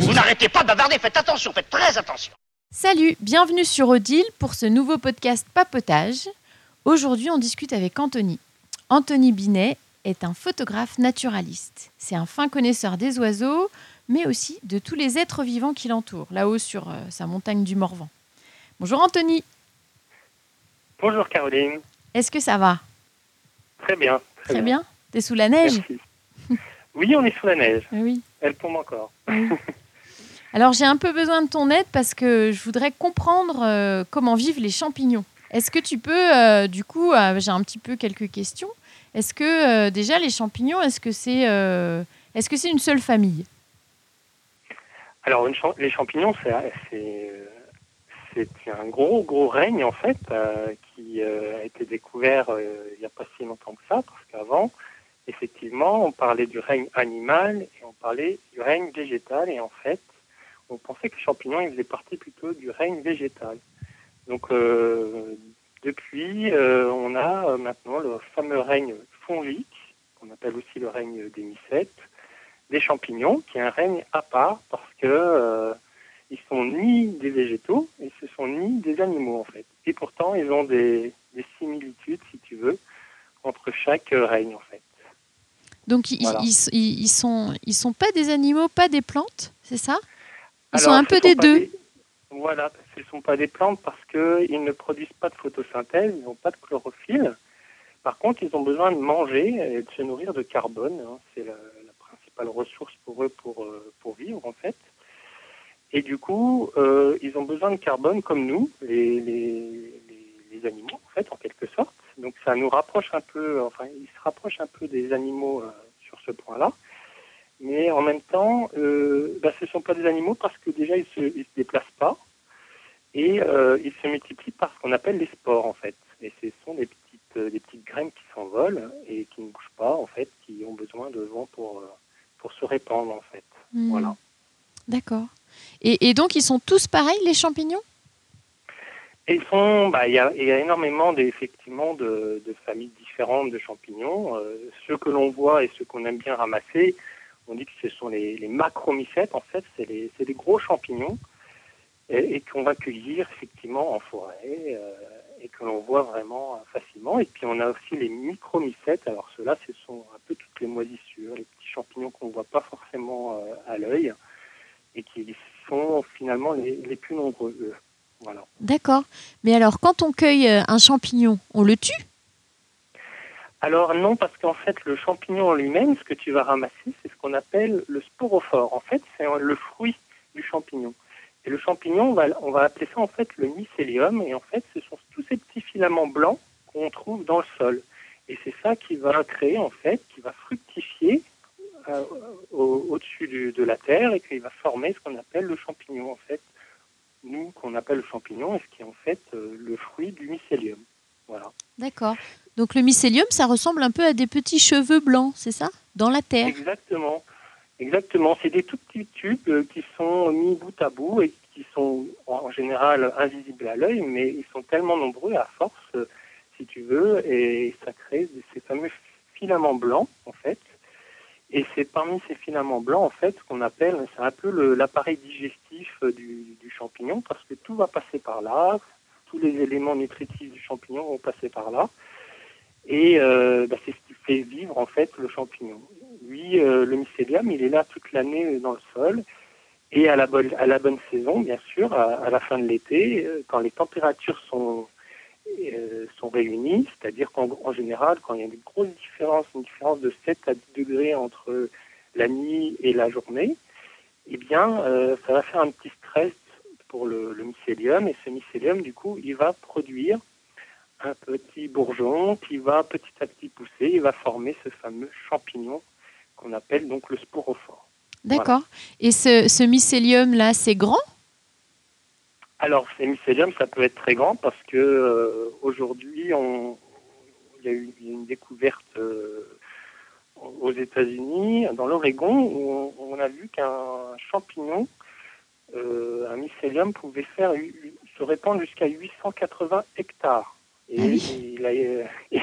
Vous n'arrêtez pas de bavarder, faites attention, faites très attention. Salut, bienvenue sur Odile pour ce nouveau podcast Papotage. Aujourd'hui, on discute avec Anthony. Anthony Binet est un photographe naturaliste. C'est un fin connaisseur des oiseaux, mais aussi de tous les êtres vivants qui l'entourent, là-haut sur euh, sa montagne du Morvan. Bonjour Anthony. Bonjour Caroline. Est-ce que ça va? Très bien. Très, bien. T'es sous la neige? Merci. Oui, on est sous la neige. Oui. Elle tombe encore. Alors j'ai un peu besoin de ton aide parce que je voudrais comprendre euh, comment vivent les champignons. Est-ce que tu peux, euh, du coup, euh, j'ai un petit peu quelques questions. Est-ce que déjà les champignons, est-ce que c'est, est-ce que c'est une seule famille? Alors, une les champignons, c'est un gros, gros règne, en fait, qui a été découvert il n'y a pas si longtemps que ça, parce qu'avant, effectivement, on parlait du règne animal et on parlait du règne végétal, et en fait, on pensait que les champignons, ils faisaient partie plutôt du règne végétal. Donc, euh, depuis, euh, on a euh, maintenant le fameux règne fongique, qu'on appelle aussi le règne des mycètes, des champignons, qui est un règne à part parce que euh, ils sont ni des végétaux et ce sont ni des animaux en fait. Et pourtant, ils ont des, des similitudes, si tu veux, entre chaque règne en fait. Donc ils, Voilà. ils, ils- ils sont, ils sont pas des animaux, pas des plantes, c'est ça? Ils sont un peu des deux. des- Voilà, ce ne sont pas des plantes parce qu'ils ne produisent pas de photosynthèse, ils n'ont pas de chlorophylle. Par contre, ils ont besoin de manger et de se nourrir de carbone. hein. C'est la, la principale ressource pour eux pour, euh, pour vivre, en fait. Et du coup, euh, ils ont besoin de carbone comme nous, les, les, les, les animaux, en fait, en quelque sorte. Donc ça nous rapproche un peu, enfin, ils se rapprochent un peu des animaux euh, sur ce point-là. Mais en même temps, euh, bah, ce ne sont pas des animaux parce que déjà, ils ne se, ils se déplacent pas. Et euh, ils se multiplient par ce qu'on appelle les spores, en fait. Et ce sont des petites, des petites graines qui s'envolent et qui ne bougent pas, en fait, qui ont besoin de vent pour, pour se répandre, en fait. Hmm, Voilà. D'accord. Et, et donc ils sont tous pareils les champignons? Et ils bah, il y, a, énormément effectivement de, familles différentes de champignons. Euh, ceux que l'on voit et ceux qu'on aime bien ramasser, on dit que ce sont les, macromycètes. En fait, c'est les, gros champignons et, qu'on va cueillir effectivement en forêt euh, et que l'on voit vraiment facilement. Et puis on a aussi les micromycètes. Alors ceux-là, ce sont un peu toutes les moisissures, les petits champignons qu'on ne voit pas forcément euh, à l'œil et qui sont finalement les, plus nombreux. eux. Voilà. D'accord. Mais alors quand on cueille euh, un champignon, on le tue? Alors non, parce qu'en fait, le champignon en lui-même, ce que tu vas ramasser, c'est ce qu'on appelle le sporophore. En fait, c'est le fruit du champignon. Et le champignon, on va, on va appeler ça en fait le mycélium. Et en fait, ce sont tous ces petits filaments blancs qu'on trouve dans le sol. Et c'est ça qui va créer, en fait, qui va fructifier euh, au- au-dessus du- de la terre et qui va former ce qu'on appelle le champignon, en fait. Appelle le champignon, et ce qui est en fait euh, le fruit du mycélium. Voilà. D'accord. Donc le mycélium, ça ressemble un peu à des petits cheveux blancs, c'est ça? Dans la terre. Exactement. Exactement. C'est des tout petits tubes euh, qui sont mis bout à bout et qui sont en général invisibles à l'œil, mais ils sont tellement nombreux à force, euh, si tu veux, et ça crée ces fameux filaments blancs, en fait. Et c'est parmi ces filaments blancs, en fait, qu'on appelle, c'est un peu l'appareil digestif euh, du, champignon, parce que tout va passer par là, tous les éléments nutritifs du champignon vont passer par là. Et euh, bah, c'est ce qui fait vivre en fait le champignon. Lui, euh, le mycélium, il est là toute l'année dans le sol. Et à la bonne, saison, bien sûr, à, la fin de l'été, quand les températures sont, euh, sont réunies, c'est-à-dire qu'en en général, quand il y a une grosse différence, une différence de 7 à 10 degrés entre la nuit et la journée, eh bien, euh, ça va faire un petit stress pour le, mycélium. Et ce mycélium, du coup, il va produire un petit bourgeon qui va petit à petit pousser et va former ce fameux champignon qu'on appelle donc le sporophore. D'accord. Et ce mycélium-là, c'est grand? Alors, ces mycéliums, ça peut être très grand parce que euh, aujourd'hui, on- il y a eu une découverte euh, aux États-Unis, dans l'Oregon, où on, on a vu qu'un champignon, euh, un mycélium, pouvait faire se répandre jusqu'à 880 hectares. Et Ah oui. il a,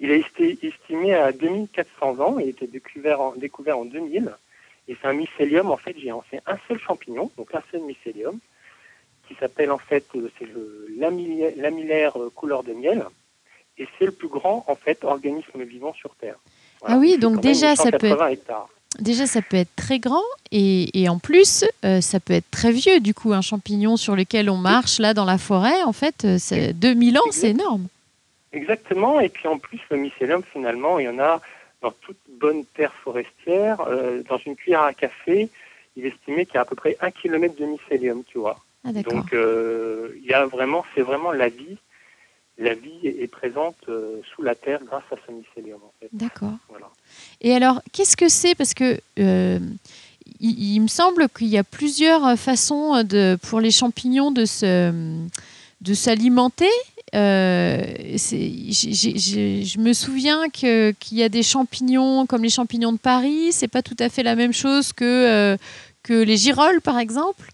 Il est esti- estimé à 2400 ans. Il a été découvert en, découvert en 2000. Et c'est un mycélium en fait géant. C'est un seul champignon, donc un seul mycélium, qui s'appelle en fait euh, c'est le lamillaire, lamillaire, euh, couleur de miel. Et c'est le plus grand en fait organisme vivant sur Terre. Ah oui, donc déjà, ça peut 880 hectares. Déjà, ça peut être très grand et, et en plus, euh, ça peut être très vieux. Du coup, un champignon sur lequel on marche là dans la forêt, en fait, c'est 2000 ans, c'est énorme. Exactement. Et puis en plus, le mycélium, finalement, il y en a dans toute bonne terre forestière. Euh, dans une cuillère à café, il est estimé qu'il y a à peu près un kilomètre de mycélium, tu vois. Ah. Donc, euh, il y a vraiment, c'est vraiment la vie. La vie est présente euh, sous la terre grâce à ce mycélium, en fait. D'accord. Voilà. Et alors, qu'est-ce que c'est? Parce que euh, il, il me semble qu'il y a plusieurs façons de, pour les champignons de se, de s'alimenter. Euh, je me souviens que qu'il y a des champignons comme les champignons de Paris. C'est pas tout à fait la même chose que euh, que les girolles, par exemple?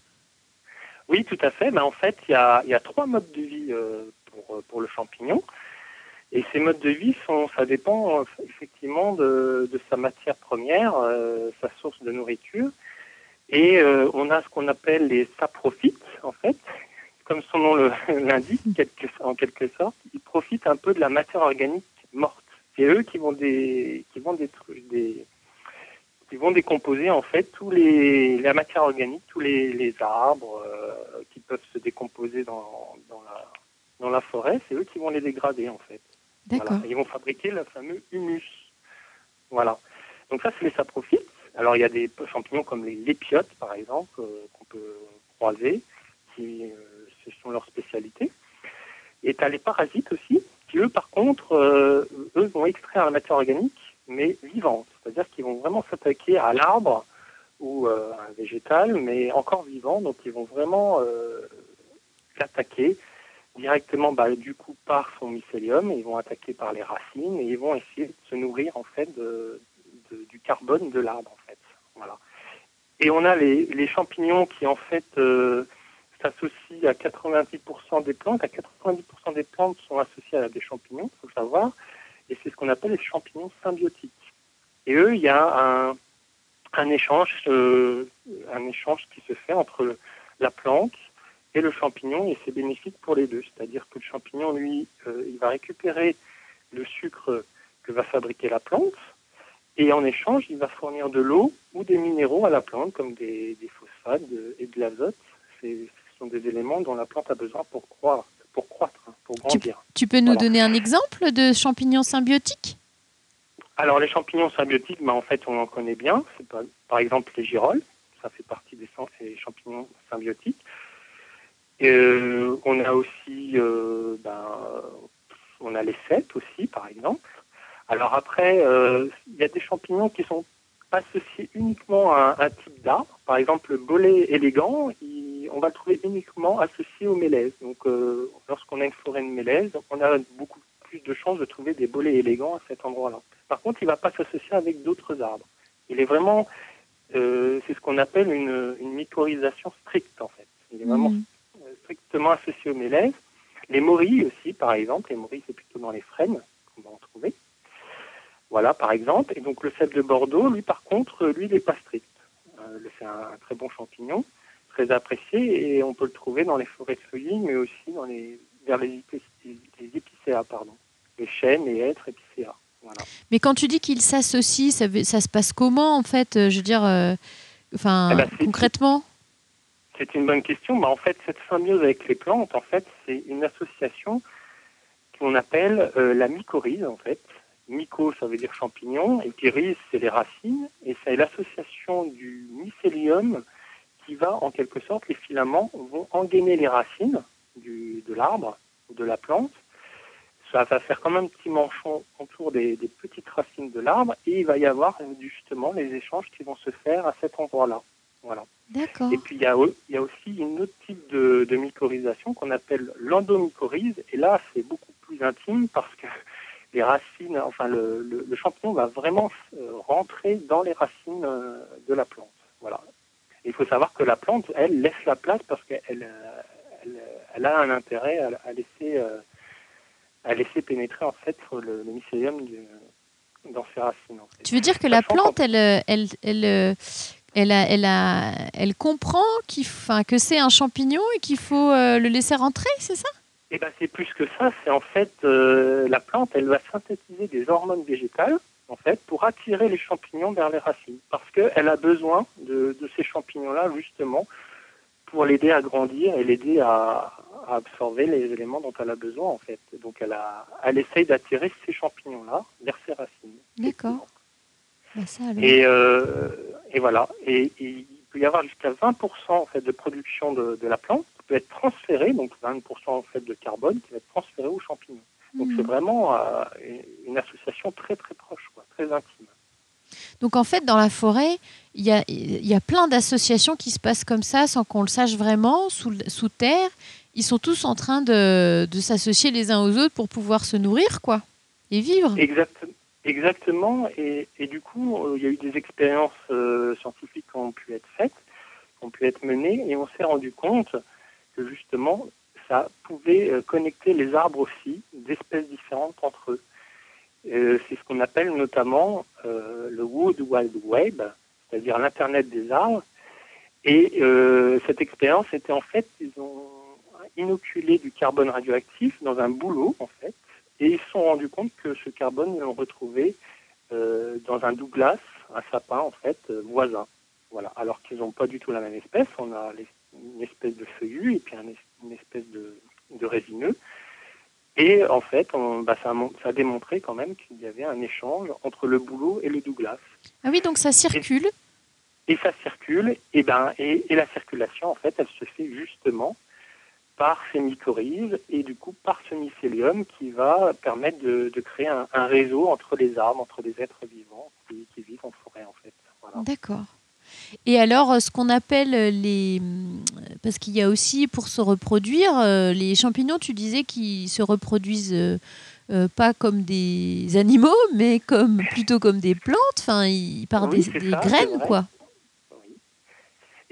Oui, tout à fait. Ben, en fait, il y a, trois modes de vie euh, pour, euh, pour le champignon. Et ces modes de vie, ça dépend euh, effectivement de, sa matière première, sa source de nourriture. Et on a ce qu'on appelle les saprophytes, en fait. Comme son nom l'indique, en quelque sorte, ils profitent un peu de la matière organique morte. C'est eux qui vont, des, qui vont détruire des, qui vont décomposer en fait tous les la matière organique, tous les, les arbres euh, qui peuvent se décomposer dans, dans la dans la forêt, c'est eux qui vont les dégrader en fait. D'accord. Voilà. Ils vont fabriquer le fameux humus. Voilà. Donc ça c'est les saprophytes. Alors il y a des champignons comme les lépiotes par exemple euh, qu'on peut croiser, qui euh, ce sont leurs spécialités. Et tu as les parasites aussi, qui eux par contre, eux vont extraire la matière organique mais vivante. C'est-à-dire qu'ils vont vraiment s'attaquer à l'arbre ou euh, un végétal, mais encore vivant. Donc ils vont vraiment euh, l'attaquer directement, bah, du coup, par son mycélium. Ils vont attaquer par les racines et ils vont essayer de se nourrir en fait du carbone de l'arbre en fait. Voilà. Et on a les, les champignons qui en fait euh, s'associent à 90% des plantes. À 90% des plantes sont associées à des champignons, il faut le savoir et c'est ce qu'on appelle les champignons symbiotiques. Et eux, il y a un, un échange, euh, un échange qui se fait entre le- la plante et le champignon, et c'est bénéfique pour les deux. C'est-à-dire que le champignon, lui, euh, il va récupérer le sucre que va fabriquer la plante, et en échange, il va fournir de l'eau ou des minéraux à la plante, comme des, des phosphates et de l'azote. Ce sont des éléments dont la plante a besoin pour croître, pour, croître, hein, pour grandir. Tu peux nous Voilà. donner un exemple de champignons symbiotiques Alors les champignons symbiotiques, bah, en fait on en connaît bien. Par, exemple les girolles, ça fait partie des, champignons symbiotiques. Euh, on a aussi, ben, on a les cèpes aussi par exemple. Alors après, euh, il y a des champignons qui sont associés uniquement à un, type d'arbre. Par exemple le bolet élégant, on va le trouver uniquement associé au mélèze. Donc lorsqu'on a une forêt de mélèze, on a beaucoup plus de chances de trouver des bolets élégants à cet endroit-là. Par contre, il ne va pas s'associer avec d'autres arbres. Il est vraiment, euh, c'est ce qu'on appelle une, une mycorhisation stricte en fait. Il est vraiment Mhm. euh, strictement associé au mélèze. Les morilles aussi, par exemple. Les morilles, c'est plutôt dans les frênes qu'on va en trouver. Voilà, par exemple. Et donc le cèpe de Bordeaux, lui, par contre, lui, il n'est pas strict. Euh, c'est un, un très bon champignon, très apprécié, et on peut le trouver dans les forêts feuillues, mais aussi dans les, vers les, épicéas, les épicéas, pardon. Chênes, les hêtres, épicéas. Voilà. Mais quand tu dis qu'ils s'associent, ça, se passe comment en fait euh, Je veux dire, euh, enfin, Eh ben, concrètement? C'est une bonne question. Bah, en fait, cette symbiose avec les plantes, en fait, c'est une association qu'on appelle euh, la mycorhize, en fait. Myco, ça veut dire champignon, et puis rhize, c'est les racines, et c'est l'association du mycélium qui va, en quelque sorte, les filaments vont engainer les racines du, de l'arbre ou de la plante. Ça va faire comme un petit manchon autour des, des petites racines de l'arbre, et il va y avoir euh, justement les échanges qui vont se faire à cet endroit-là. Voilà. D'accord. Et puis il y a, au- il y a aussi une autre type de, de mycorhisation qu'on appelle l'endomycorhize. Et là, c'est beaucoup plus intime parce que les racines, enfin le, le- le champignon va vraiment euh, rentrer dans les racines euh, de la plante. Voilà. Et il faut savoir que la plante, elle, laisse la place parce qu'elle elle, elle a un intérêt à, à laisser à laisser pénétrer en fait le, le mycélium du- dans ses racines. en fait. Tu veux dire que la plante, elle, euh, elle, elle, euh, elle, a, elle, a, elle comprend qu'il, f- enfin, que c'est un champignon et qu'il faut euh, le laisser rentrer, c'est ça? Eh ben, c'est plus que ça. C'est en fait euh, la plante, elle va synthétiser des hormones végétales en fait pour attirer les champignons vers les racines, parce qu'elle a besoin de, de ces champignons-là justement pour l'aider à grandir et l'aider à, à absorber les éléments dont elle a besoin en fait. Donc elle a, elle essaye d'attirer ces champignons-là vers ses racines. D'accord. Bah. Et, euh, et voilà. Et, et il peut y avoir jusqu'à 20% en fait de production de, de la plante qui peut être transférée, donc 20% en fait de carbone qui va être transféré aux champignons. Donc Hmm. c'est vraiment euh, une association très très proche, quoi, très intime. Donc en fait, dans la forêt, il y a, y a plein d'associations qui se passent comme ça sans qu'on le sache vraiment, sous, sous terre. Ils sont tous en train de, de s'associer les uns aux autres pour pouvoir se nourrir, quoi, et vivre. Exact, exactement. Et, et du coup, euh, il y a eu des expériences euh, scientifiques qui ont pu être faites, qui ont pu être menées, et on s'est rendu compte que justement, ça pouvait euh, connecter les arbres aussi d'espèces différentes entre eux. C'est ce qu'on appelle notamment le Wood Wide Web, c'est-à-dire l'Internet des arbres. Et cette expérience était en fait, ils ont inoculé du carbone radioactif dans un boulot, en fait, et ils se sont rendus compte que ce carbone, ils l'ont retrouvé euh, dans un Douglas, un sapin, en fait, euh, voisin. Voilà. Alors qu'ils n'ont pas du tout la même espèce. On a une espèce de feuillu et puis une espèce de, de résineux. Et en fait, on, bah, ça, a, mon- ça a démontré quand même qu'il y avait un échange entre le boulot et le Douglas. Ah oui, donc ça circule. Et ça circule, et, ben, et, et la circulation, en fait, elle se fait justement par ces mycorhizes et du coup par ce mycélium qui va permettre de, de créer un, un réseau entre les arbres, entre les êtres vivants qui, qui vivent en forêt, en fait. Voilà. D'accord. Et alors, euh, ce qu'on appelle les... hum, Parce qu'il y a aussi, pour se reproduire, euh, les champignons, tu disais qu'ils se reproduisent euh, euh, pas comme des animaux, mais comme plutôt comme des plantes, enfin, ils- par Oui, des, ça, graines, quoi.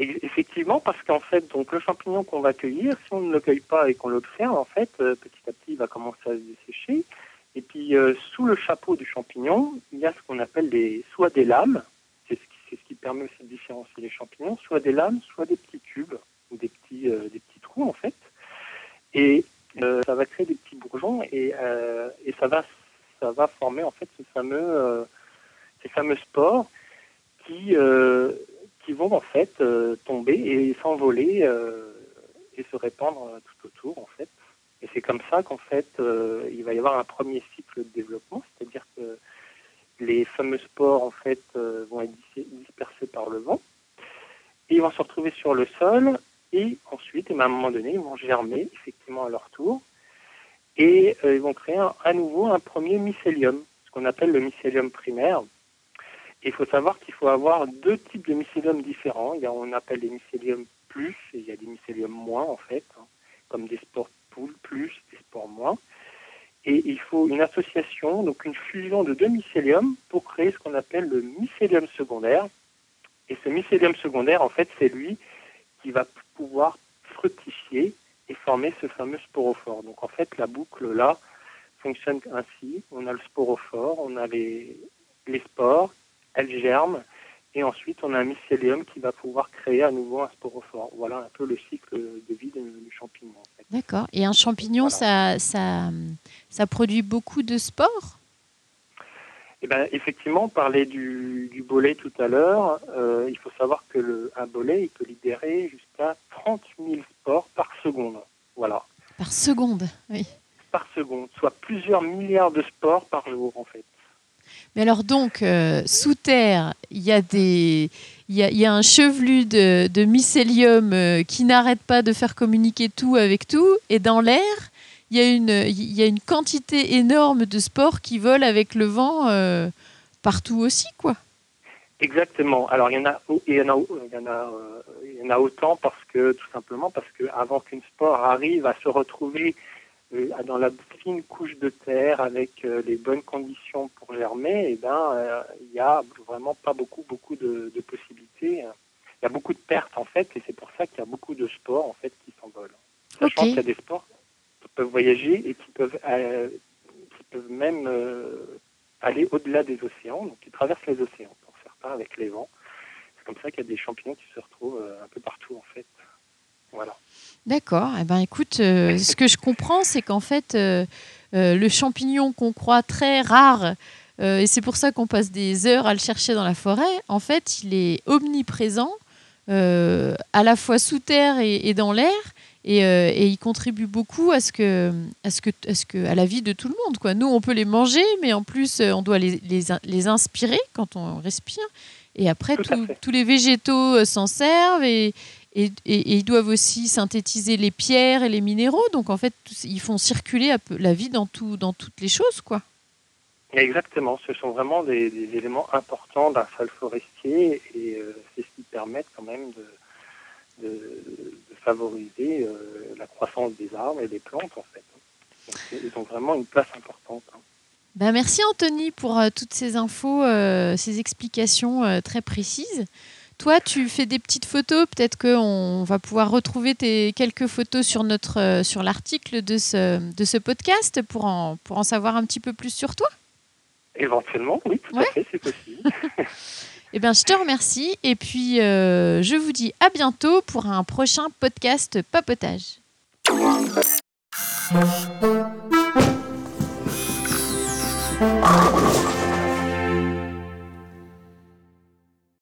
Effectivement, parce qu'en fait, donc le champignon qu'on va cueillir, si on ne le cueille pas et qu'on l'observe, en fait, euh, petit à petit, il va commencer à se dessécher. Et puis, euh, sous le chapeau du champignon, il y a ce qu'on appelle des, soit des lames, c'est ce, ce qui permet aussi de différencier les champignons, soit des lames, soit des petits cubes ou des petits, euh, des petits trous, en fait. Et ça va créer des petits bourgeons et, et ça va, ça va former en fait ce fameux, ces fameux spores qui, qui vont en fait euh, tomber et s'envoler euh, et se répandre euh, tout autour en fait. Et c'est comme ça qu'en fait il va y avoir un premier cycle de développement, c'est-à-dire que les fameux spores en fait vont être dis- dispersés par le vent et ils vont se retrouver sur le sol et ensuite, et ben, à un moment donné, ils vont germer effectivement à leur tour et ils vont créer à nouveau un premier mycélium, ce qu'on appelle le mycélium primaire. Il faut savoir qu'il faut avoir deux types de mycélium différents. Il y a, on appelle des mycéliums plus et il y a des mycéliums moins en fait, hein, comme des spores poules plus, des spores moins. Et il faut une association, donc une fusion de deux mycéliums pour créer ce qu'on appelle le mycélium secondaire. Et ce mycélium secondaire, en fait, c'est lui qui va pouvoir fructifier et former ce fameux sporophore. Donc en fait, la boucle là fonctionne ainsi. On a le sporophore, on a les, les spores, elles germent, et ensuite on a un mycélium qui va pouvoir créer à nouveau un sporophore. Voilà un peu le cycle de vie du champignon. En fait. D'accord. Et un champignon, ça, ça, ça produit beaucoup de spores? Eh ben, effectivement, on parlait du, du bolet tout à l'heure. Euh, il faut savoir que le, un bolet, il peut libérer jusqu'à 30 000 spores par seconde. Voilà, par seconde. Oui. par seconde, soit plusieurs milliards de spores par jour en fait. Mais alors donc, euh, sous terre, il y, a y, a, un chevelu de, mycélium euh, qui n'arrête pas de faire communiquer tout avec tout. Et dans l'air, il y, a une, y a une quantité énorme de spores qui volent avec le vent euh, partout aussi, quoi. Exactement. Alors il y en a, y y y en a autant parce que tout simplement parce que avant qu'une spore arrive à se retrouver dans la fine couche de terre avec euh, les bonnes conditions pour germer, eh ben euh, il y a vraiment pas beaucoup beaucoup de, de possibilités. Il y a beaucoup de pertes en fait et c'est pour ça qu'il y a beaucoup de spores en fait qui s'envolent. Sachant qu'il y a des spores qui peuvent voyager et qui peuvent, qui peuvent même aller au-delà des océans, donc qui traversent les océans pour certains avec les vents. C'est comme ça qu'il y a des champignons qui se retrouvent peu partout en fait. Voilà. D'accord. Eh ben, écoute, ce que je comprends, c'est qu'en fait, le champignon qu'on croit très rare euh, et c'est pour ça qu'on passe des heures à le chercher dans la forêt. En fait, il est omniprésent, euh, à la fois sous terre et, dans l'air. Euh, et, il contribue beaucoup à ce que, à ce que, à ce que, à la vie de tout le monde. Quoi. Nous, on peut les manger, mais en plus, on doit les, les, les inspirer quand on respire. Et après, tous les végétaux s'en servent et, et, ils doivent aussi synthétiser les pierres et les minéraux. Donc, en fait, ils font circuler la vie dans, tout, dans toutes les choses, quoi. Exactement, ce sont vraiment des, éléments importants d'un sol forestier et euh, c'est ce qui permet quand même de, de, favoriser euh, la croissance des arbres et des plantes en fait. ils ont vraiment une place importante. Hein. Ben merci Anthony pour euh, toutes ces infos, ces explications très précises. Toi, tu fais des petites photos. Peut-être qu'on va pouvoir retrouver tes quelques photos sur notre euh, sur l'article de ce de ce podcast pour en pour en savoir un petit peu plus sur toi. Éventuellement, oui, tout à fait, c'est possible. eh bien, je te remercie et puis euh, je vous dis à bientôt pour un prochain podcast Papotage.